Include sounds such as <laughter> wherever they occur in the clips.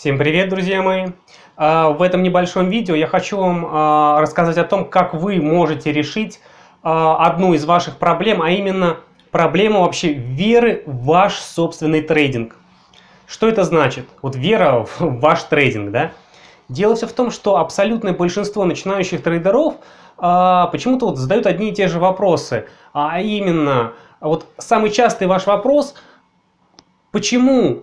Всем привет, друзья мои! А, в этом небольшом видео я хочу вам а, рассказать о том, как вы можете решить а, одну из ваших проблем, а именно проблему вообще веры в ваш собственный трейдинг. Что это значит? Вот вера в ваш трейдинг, да? Дело все в том, что абсолютное большинство начинающих трейдеров почему-то вот задают одни и те же вопросы, а именно, вот самый частый ваш вопрос, почему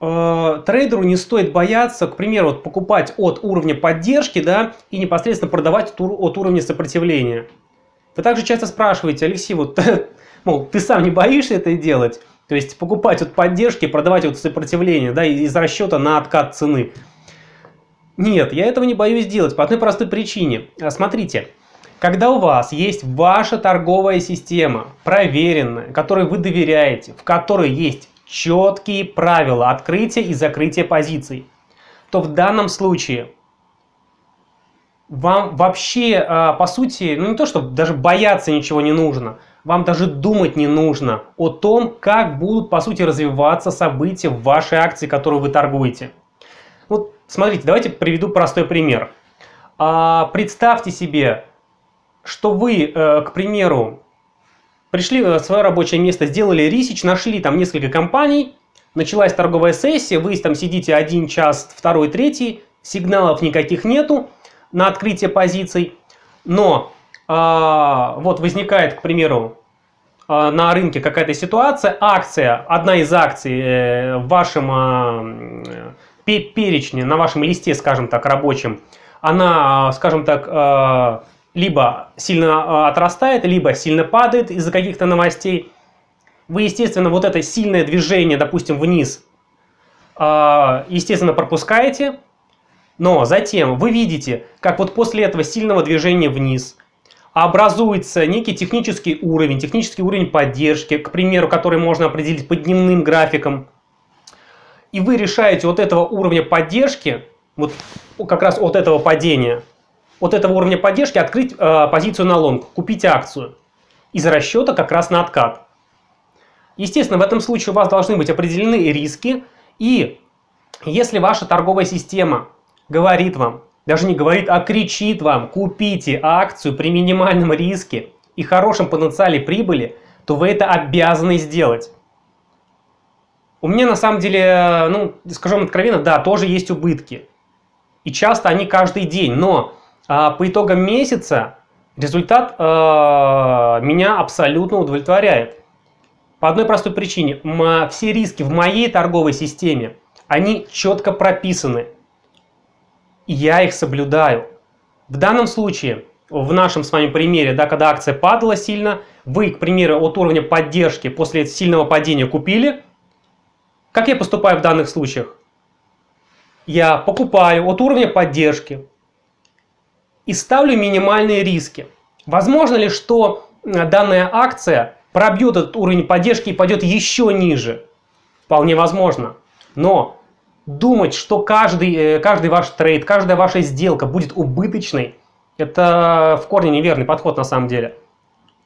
трейдеру не стоит бояться, к примеру, вот покупать от уровня поддержки, да, и непосредственно продавать от, от уровня сопротивления. Вы также часто спрашиваете, Алексей, вот, <laughs> мол, ты сам не боишься это делать? То есть покупать от поддержки, продавать от сопротивления, да, из расчета на откат цены. Нет, я этого не боюсь делать по одной простой причине. А, смотрите, когда у вас есть ваша торговая система, проверенная, которой вы доверяете, в которой есть четкие правила открытия и закрытия позиций, то в данном случае вам вообще, а, по сути, ну не то, что даже бояться ничего не нужно, вам даже думать не нужно о том, как будут, по сути, развиваться события в вашей акции, которую вы торгуете. Вот смотрите, давайте приведу простой пример. А, представьте себе, что вы, э, к примеру, Пришли в свое рабочее место, сделали ресич, нашли там несколько компаний, началась торговая сессия, вы там сидите один час, второй, третий, сигналов никаких нету на открытие позиций, но а, вот возникает, к примеру, а, на рынке какая-то ситуация, акция, одна из акций э, в вашем а, перечне, на вашем листе, скажем так, рабочем, она, скажем так, а, либо сильно а, отрастает, либо сильно падает из-за каких-то новостей. Вы, естественно, вот это сильное движение, допустим, вниз, а, естественно, пропускаете, но затем вы видите, как вот после этого сильного движения вниз образуется некий технический уровень, технический уровень поддержки, к примеру, который можно определить по дневным графикам. И вы решаете от этого уровня поддержки, вот как раз от этого падения – от этого уровня поддержки открыть э, позицию на лонг, купить акцию из расчета как раз на откат. Естественно, в этом случае у вас должны быть определены риски. И если ваша торговая система говорит вам, даже не говорит, а кричит вам, купите акцию при минимальном риске и хорошем потенциале прибыли, то вы это обязаны сделать. У меня на самом деле, ну, скажем откровенно, да, тоже есть убытки. И часто они каждый день, но по итогам месяца результат э, меня абсолютно удовлетворяет. По одной простой причине. Все риски в моей торговой системе, они четко прописаны. И я их соблюдаю. В данном случае, в нашем с вами примере, да, когда акция падала сильно, вы, к примеру, от уровня поддержки после сильного падения купили. Как я поступаю в данных случаях? Я покупаю от уровня поддержки, и ставлю минимальные риски. Возможно ли, что э, данная акция пробьет этот уровень поддержки и пойдет еще ниже? Вполне возможно. Но думать, что каждый, э, каждый ваш трейд, каждая ваша сделка будет убыточной, это в корне неверный подход на самом деле.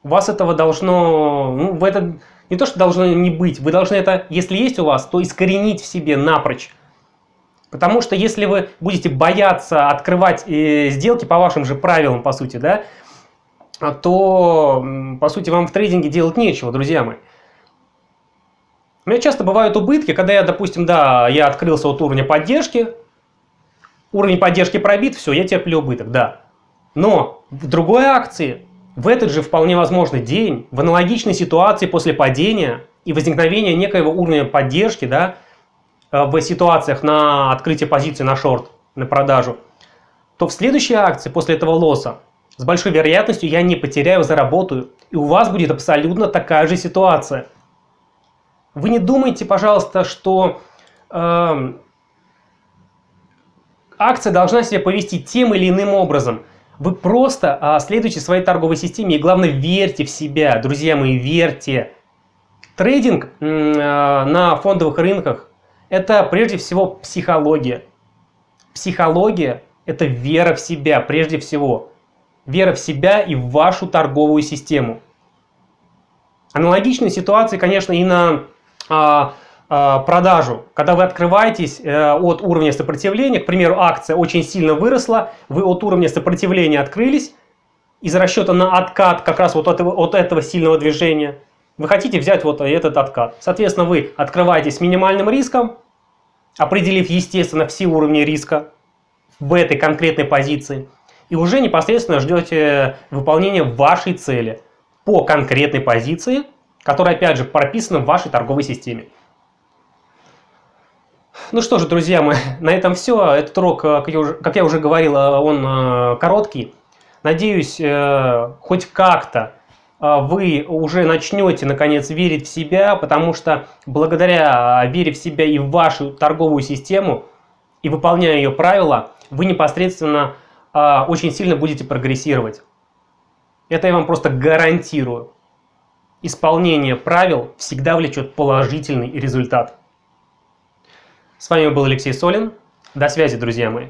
У вас этого должно, ну, в это не то, что должно не быть, вы должны это, если есть у вас, то искоренить в себе напрочь. Потому что если вы будете бояться открывать э, сделки по вашим же правилам, по сути, да, то, по сути, вам в трейдинге делать нечего, друзья мои. У меня часто бывают убытки, когда я, допустим, да, я открылся от уровня поддержки, уровень поддержки пробит, все, я терплю убыток, да. Но в другой акции, в этот же вполне возможный день, в аналогичной ситуации после падения и возникновения некоего уровня поддержки, да, в ситуациях на открытие позиции на шорт, на продажу, то в следующей акции после этого лосса с большой вероятностью я не потеряю, заработаю. И у вас будет абсолютно такая же ситуация. Вы не думайте, пожалуйста, что э, акция должна себя повести тем или иным образом. Вы просто э, следуйте своей торговой системе и, главное, верьте в себя. Друзья мои, верьте. Трейдинг э, на фондовых рынках это прежде всего психология. Психология – это вера в себя прежде всего. Вера в себя и в вашу торговую систему. Аналогичные ситуации, конечно, и на а, э, продажу, когда вы открываетесь э, от уровня сопротивления, к примеру, акция очень сильно выросла, вы от уровня сопротивления открылись, из расчета на откат как раз вот этого, от этого сильного движения, вы хотите взять вот этот откат. Соответственно, вы открываетесь с минимальным риском, определив, естественно, все уровни риска в этой конкретной позиции, и уже непосредственно ждете выполнения вашей цели по конкретной позиции, которая, опять же, прописана в вашей торговой системе. Ну что же, друзья мои, на этом все. Этот урок, э, как я уже, как я уже говорил, э, он э, короткий. Надеюсь, хоть как-то вы уже начнете наконец верить в себя, потому что благодаря вере в себя и в вашу торговую систему и выполняя ее правила, вы непосредственно очень сильно будете прогрессировать. Это я вам просто гарантирую. Исполнение правил всегда влечет положительный результат. С вами был Алексей Солин. До связи, друзья мои.